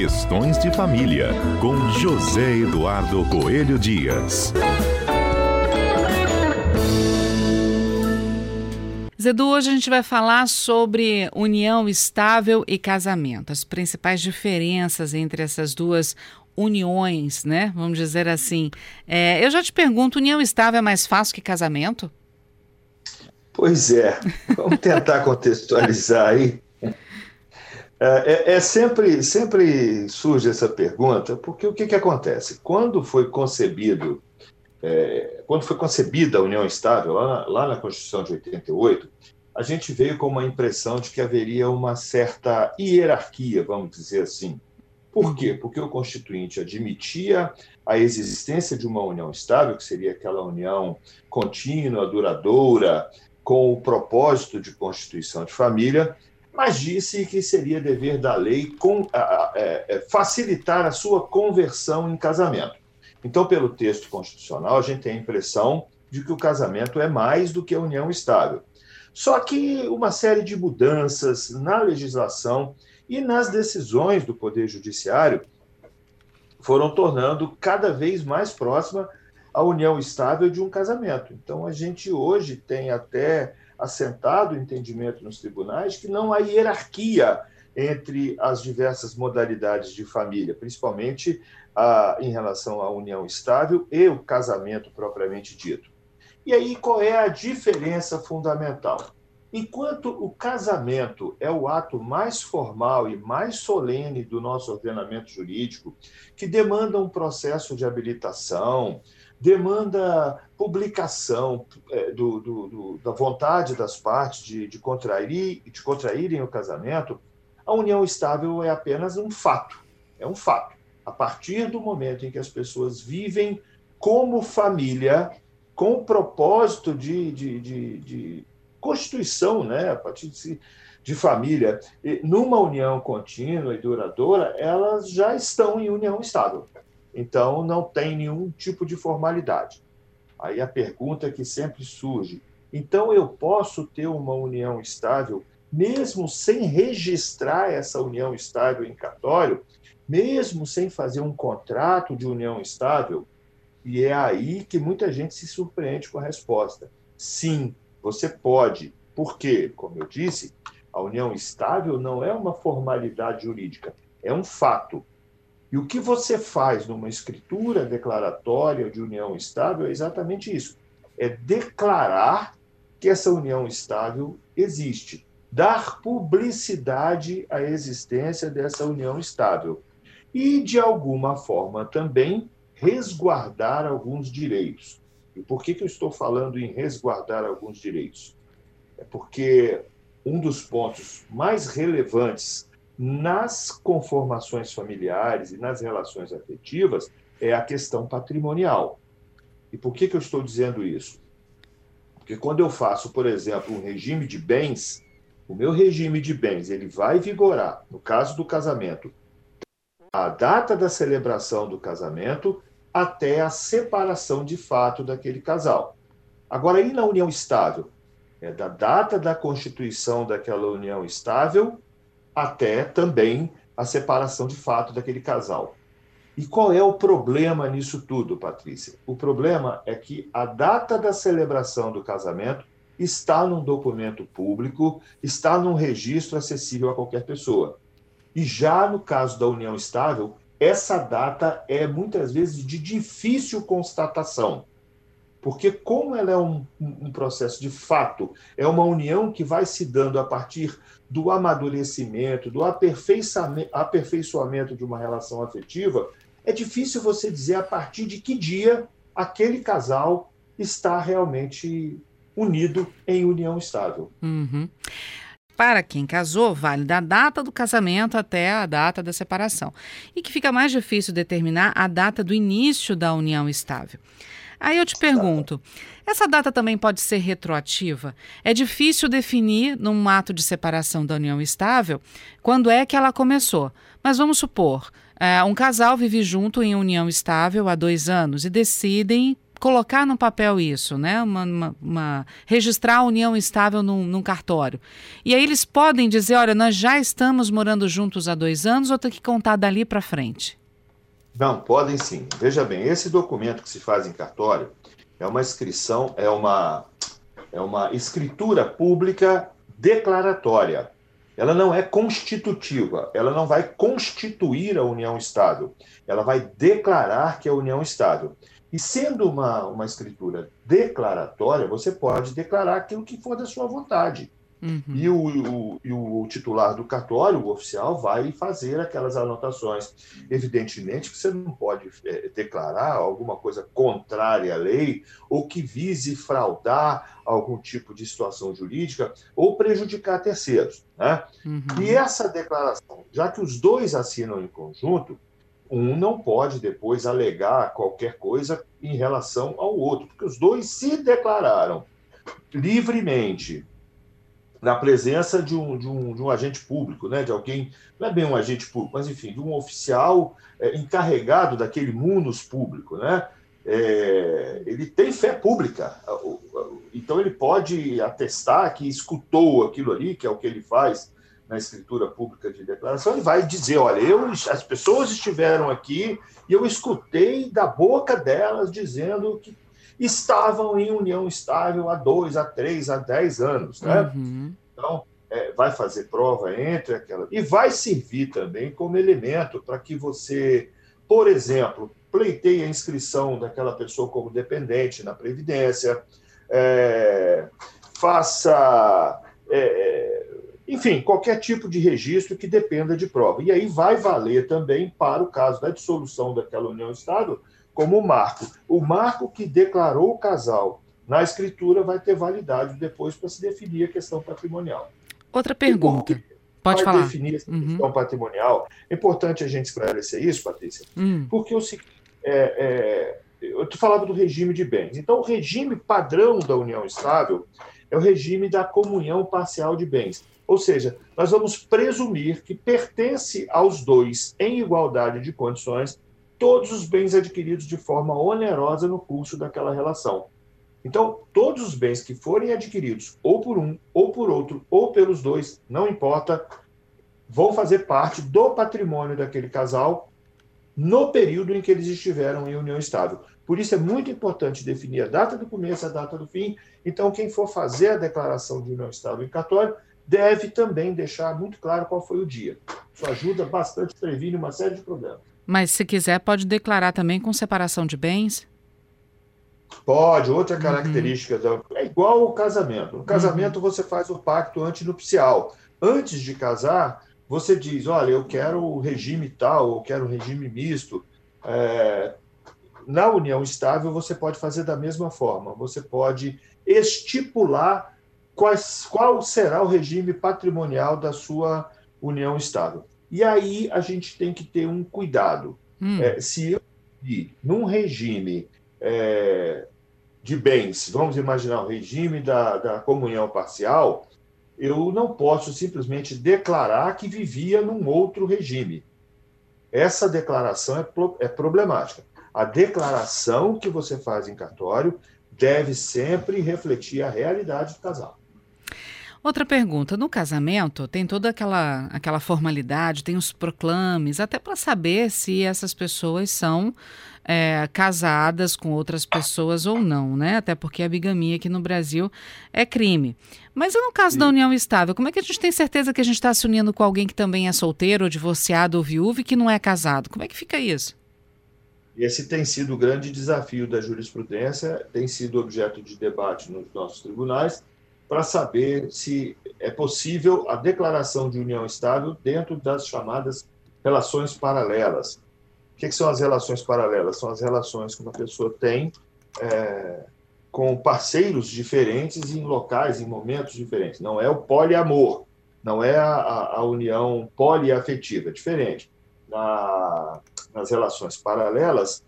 Questões de Família, com José Eduardo Coelho Dias. Zedu, hoje a gente vai falar sobre união estável e casamento, as principais diferenças entre essas duas uniões, né? Vamos dizer assim. É, eu já te pergunto, união estável é mais fácil que casamento? Pois é, vamos tentar contextualizar aí. É, é, é, sempre, sempre surge essa pergunta, porque o que, que acontece? Quando foi concebido, é, quando foi concebida a União Estável, lá na, lá na Constituição de 88, a gente veio com uma impressão de que haveria uma certa hierarquia, vamos dizer assim. Por quê? Porque o Constituinte admitia a existência de uma união estável, que seria aquela união contínua, duradoura, com o propósito de constituição de família, mas disse que seria dever da lei com, a, a, é, é, facilitar a sua conversão em casamento. Então, pelo texto constitucional, a gente tem a impressão de que o casamento é mais do que a união estável. Só que uma série de mudanças na legislação e nas decisões do Poder Judiciário foram tornando cada vez mais próxima a união estável de um casamento. Então, a gente hoje tem até assentado o entendimento nos tribunais que não há hierarquia entre as diversas modalidades de família, principalmente a, em relação à união estável e o casamento propriamente dito. E aí, qual é a diferença fundamental? Enquanto o casamento é o ato mais formal e mais solene do nosso ordenamento jurídico, que demanda um processo de habilitação, demanda publicação é, do, do, do, da vontade das partes de, de, contrair, de contraírem o casamento, a união estável é apenas um fato. É um fato. A partir do momento em que as pessoas vivem como família, com o propósito de, de, de, de constituição, né, a partir de, de família, numa união contínua e duradoura, elas já estão em união estável. Então, não tem nenhum tipo de formalidade. Aí a pergunta que sempre surge: então eu posso ter uma união estável, mesmo sem registrar essa união estável em cartório, mesmo sem fazer um contrato de união estável? E é aí que muita gente se surpreende com a resposta. Sim, você pode. Porque, como eu disse, a união estável não é uma formalidade jurídica, é um fato. E o que você faz numa escritura declaratória de união estável é exatamente isso: é declarar que essa união estável existe, dar publicidade à existência dessa união estável e, de alguma forma, também resguardar alguns direitos. E por que, que eu estou falando em resguardar alguns direitos? É porque um dos pontos mais relevantes nas conformações familiares e nas relações afetivas é a questão patrimonial. E por que, que eu estou dizendo isso? Porque quando eu faço, por exemplo, um regime de bens, o meu regime de bens ele vai vigorar, no caso do casamento, a data da celebração do casamento até a separação de fato daquele casal. Agora, e na união estável? É da data da constituição daquela união estável até também a separação de fato daquele casal. E qual é o problema nisso tudo, Patrícia? O problema é que a data da celebração do casamento está num documento público, está num registro acessível a qualquer pessoa. E já no caso da união estável, essa data é muitas vezes de difícil constatação. Porque, como ela é um, um, processo de fato, é uma união que vai se dando a partir do amadurecimento, do aperfeiçoamento, de uma relação afetiva, é difícil você dizer a partir de que dia aquele casal está realmente unido em união estável. Uhum. Para quem casou, vale da data do casamento até a data da separação. E que fica mais difícil determinar a data do início da união estável. Aí eu te pergunto, essa data também pode ser retroativa? É difícil definir, num ato de separação da união estável, quando é que ela começou. Mas vamos supor, é, um casal vive junto em união estável há dois anos e decidem colocar no papel isso, né? Uma, uma, uma, registrar a união estável num, num, cartório. E aí eles podem dizer, olha, nós já estamos morando juntos há dois anos ou tem que contar dali para frente? Não, podem sim. Veja bem, esse documento que se faz em cartório é uma inscrição, é uma, é uma escritura pública declaratória. Ela não é constitutiva, ela não vai constituir a união estável, ela vai declarar que é a união estável. E sendo uma, uma escritura declaratória, você pode declarar aquilo que for da sua vontade. Uhum. E, o, o, e o titular do cartório, o oficial, vai fazer aquelas anotações. Evidentemente que você não pode é, declarar alguma coisa contrária à lei ou que vise fraudar algum tipo de situação jurídica ou prejudicar terceiros. Né? Uhum. E essa declaração, já que os dois assinam em conjunto, um não pode depois alegar qualquer coisa em relação ao outro, porque os dois se declararam livremente na presença de um, de um, de um agente público, né, de alguém, não é bem um agente público, mas enfim, de um oficial é, encarregado daquele munus público, né? É, ele tem fé pública, então ele pode atestar que escutou aquilo ali, que é o que ele faz na escritura pública de declaração, ele vai dizer: olha, eu, as pessoas estiveram aqui e eu escutei da boca delas dizendo que estavam em união estável há dois, há três, há dez anos. Né? Uhum. Então, é, vai fazer prova entre aquelas. E vai servir também como elemento para que você, por exemplo, pleiteie a inscrição daquela pessoa como dependente na Previdência, é, faça. É, enfim, qualquer tipo de registro que dependa de prova. E aí vai valer também para o caso da dissolução daquela união estável como marco. O marco que declarou o casal na escritura vai ter validade depois para se definir a questão patrimonial. Outra pergunta. Pode falar. definir essa uhum. questão patrimonial. É importante a gente esclarecer isso, Patrícia, uhum. porque o é, é, eu falava do regime de bens. Então, o regime padrão da união estável é o regime da comunhão parcial de bens. Ou seja, nós vamos presumir que pertence aos dois, em igualdade de condições, todos os bens adquiridos de forma onerosa no curso daquela relação. Então, todos os bens que forem adquiridos, ou por um, ou por outro, ou pelos dois, não importa, vão fazer parte do patrimônio daquele casal no período em que eles estiveram em união estável. Por isso é muito importante definir a data do começo, a data do fim. Então, quem for fazer a declaração de união estável em cartório deve também deixar muito claro qual foi o dia. Isso ajuda bastante a prevenir uma série de problemas. Mas se quiser, pode declarar também com separação de bens? Pode, outra uhum. característica. Uhum. É igual ao casamento. No casamento, uhum. você faz o pacto antinupcial. Antes de casar, você diz: olha, eu quero o regime tal, eu quero o regime misto. É... Na união estável, você pode fazer da mesma forma. Você pode estipular quais, qual será o regime patrimonial da sua união estável. E aí a gente tem que ter um cuidado. Hum. É, se eu num regime é, de bens, vamos imaginar o regime da, da comunhão parcial, eu não posso simplesmente declarar que vivia num outro regime. Essa declaração é, é problemática. A declaração que você faz em cartório deve sempre refletir a realidade do casal. Outra pergunta: no casamento tem toda aquela, aquela formalidade, tem os proclames, até para saber se essas pessoas são é, casadas com outras pessoas ou não, né? Até porque a bigamia aqui no Brasil é crime. Mas no caso Sim. da união estável, como é que a gente tem certeza que a gente está se unindo com alguém que também é solteiro, ou divorciado ou viúvo e que não é casado? Como é que fica isso? Esse tem sido o grande desafio da jurisprudência, tem sido objeto de debate nos nossos tribunais para saber se é possível a declaração de união estável dentro das chamadas relações paralelas. O que, são as relações paralelas? São as relações que uma pessoa tem é, com parceiros diferentes em locais, em momentos diferentes. Não é o poliamor, não é a, a união poliafetiva, é diferente. Na, nas relações paralelas,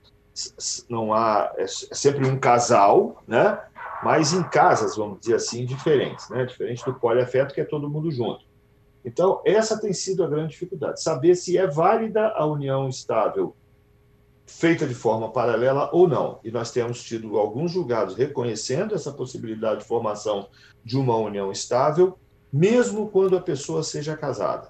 não há é, é sempre um casal, né? Mas em casas, vamos dizer assim, diferentes, né? diferente do poliafeto, que é todo mundo junto. Então, essa tem sido a grande dificuldade, saber se é válida a união estável feita de forma paralela ou não. E nós temos tido alguns julgados reconhecendo essa possibilidade de formação de uma união estável, mesmo quando a pessoa seja casada.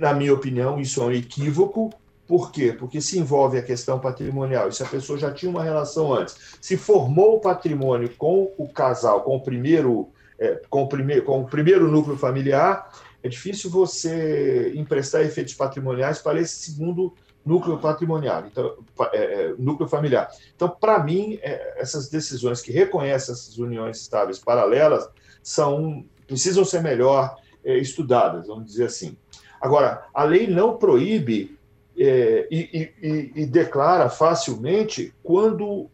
Na minha opinião, isso é um equívoco. Por quê? Porque se envolve a questão patrimonial. E se a pessoa já tinha uma relação antes, se formou o patrimônio com o casal, com o primeiro, é, com o primeiro, com o primeiro núcleo familiar, é difícil você emprestar efeitos patrimoniais para esse segundo núcleo patrimonial, então, é, é, núcleo familiar. Então, para mim, é, essas decisões que reconhecem essas uniões estáveis paralelas são precisam ser melhor é, estudadas, vamos dizer assim. Agora, a lei não proíbe é, e, e, e, declara facilmente quando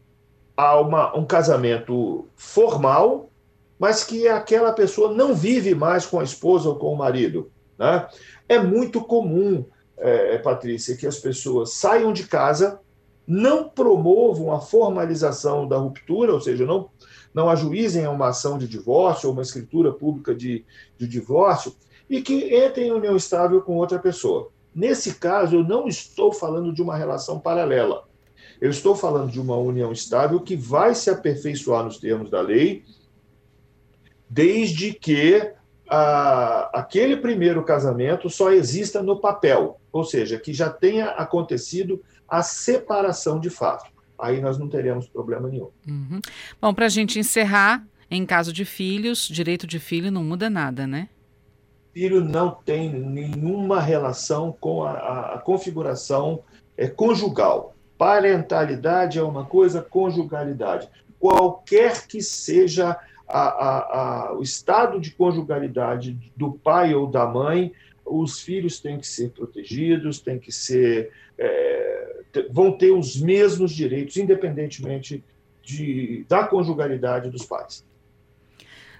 há uma, um casamento formal, mas que aquela pessoa não vive mais com a esposa ou com o marido. Né? É muito comum é, é, Patrícia, que as pessoas saiam de casa, não promovam a formalização da ruptura, ou seja, não, não ajuizem a uma ação de divórcio ou uma escritura pública de, de divórcio, e que entrem em união estável com outra pessoa. Nesse caso, eu não estou falando de uma relação paralela. Eu estou falando de uma união estável que vai se aperfeiçoar nos termos da lei, desde que a, aquele primeiro casamento só exista no papel, ou seja, que já tenha acontecido a separação de fato. Aí nós não teremos problema nenhum. Uhum. Bom, para a gente encerrar, em caso de filhos, direito de filho não muda nada, né? Filho não tem nenhuma relação com a, a, configuração é, conjugal. Parentalidade é uma coisa, conjugalidade. Qualquer que seja a, a, o estado de conjugalidade do pai ou da mãe, os filhos têm que ser protegidos, têm que ser. É, vão ter os mesmos direitos, independentemente de, da conjugalidade dos pais.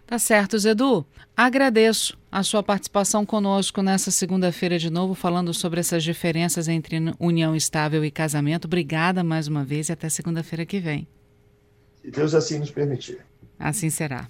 Tá certo, Zedu. Agradeço a sua participação conosco nessa segunda-feira de novo, falando sobre essas diferenças entre união estável e casamento. Obrigada mais uma vez e até segunda-feira que vem. Se Deus assim nos permitir. Assim será.